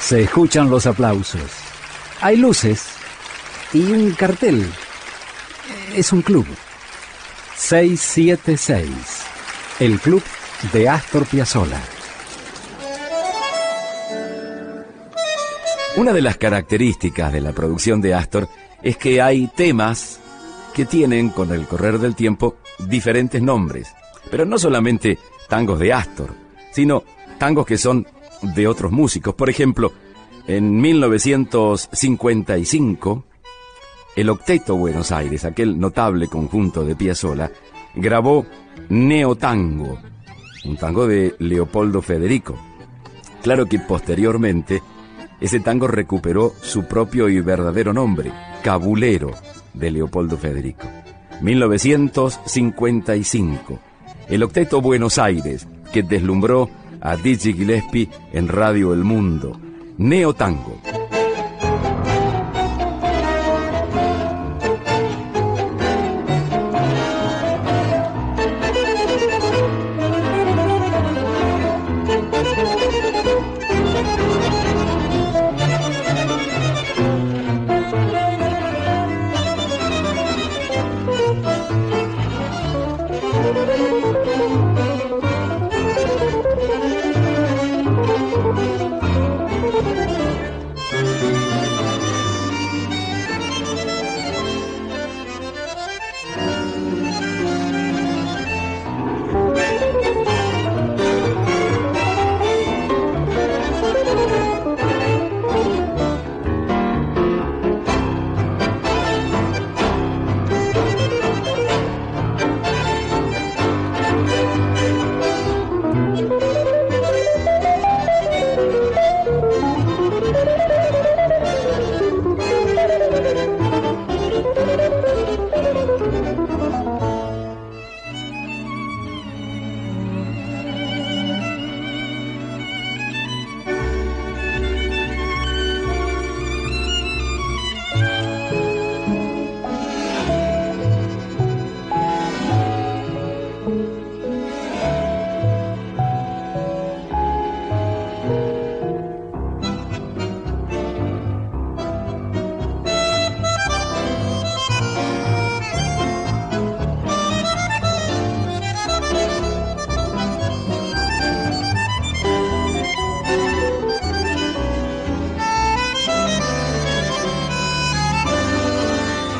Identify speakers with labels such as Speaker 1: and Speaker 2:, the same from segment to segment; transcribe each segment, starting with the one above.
Speaker 1: Se escuchan los aplausos. Hay luces y un cartel. Es un club. 676. El club de Astor Piazzolla.
Speaker 2: Una de las características de la producción de Astor es que hay temas que tienen, con el correr del tiempo, diferentes nombres. Pero no solamente tangos de Astor, sino tangos que son de otros músicos. Por ejemplo, en 1955, el Octeto Buenos Aires, aquel notable conjunto de Piazzolla, grabó Neotango, un tango de Leopoldo Federico. Claro que posteriormente ese tango recuperó su propio y verdadero nombre, Cabulero, de Leopoldo Federico. 1955. El Octeto Buenos Aires, que deslumbró a Digi Gillespie en Radio El Mundo. Neo Tango.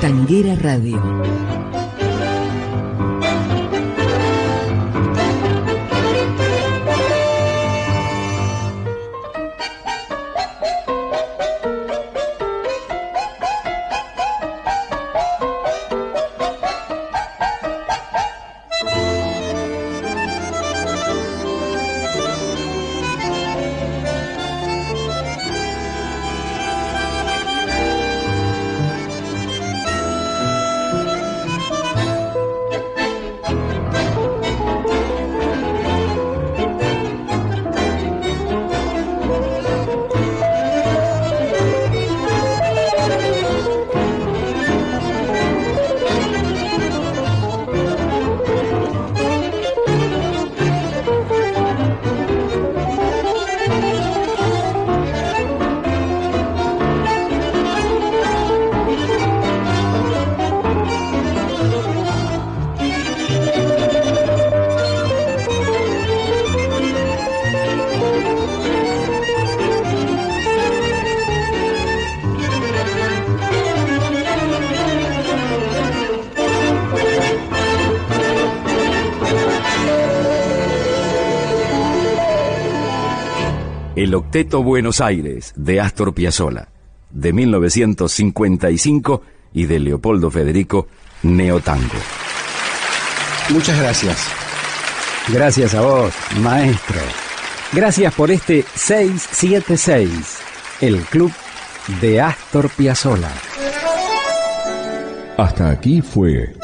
Speaker 3: Tanguera Radio.
Speaker 2: El Octeto Buenos Aires de Astor Piazzolla, de 1955 y de Leopoldo Federico, Neotango.
Speaker 4: Muchas gracias.
Speaker 1: Gracias a vos, maestro. Gracias por este 676, el club de Astor Piazzolla.
Speaker 5: Hasta aquí fue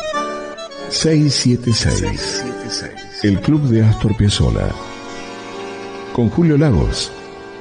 Speaker 5: 676, el club de Astor Piazzolla. Con Julio Lagos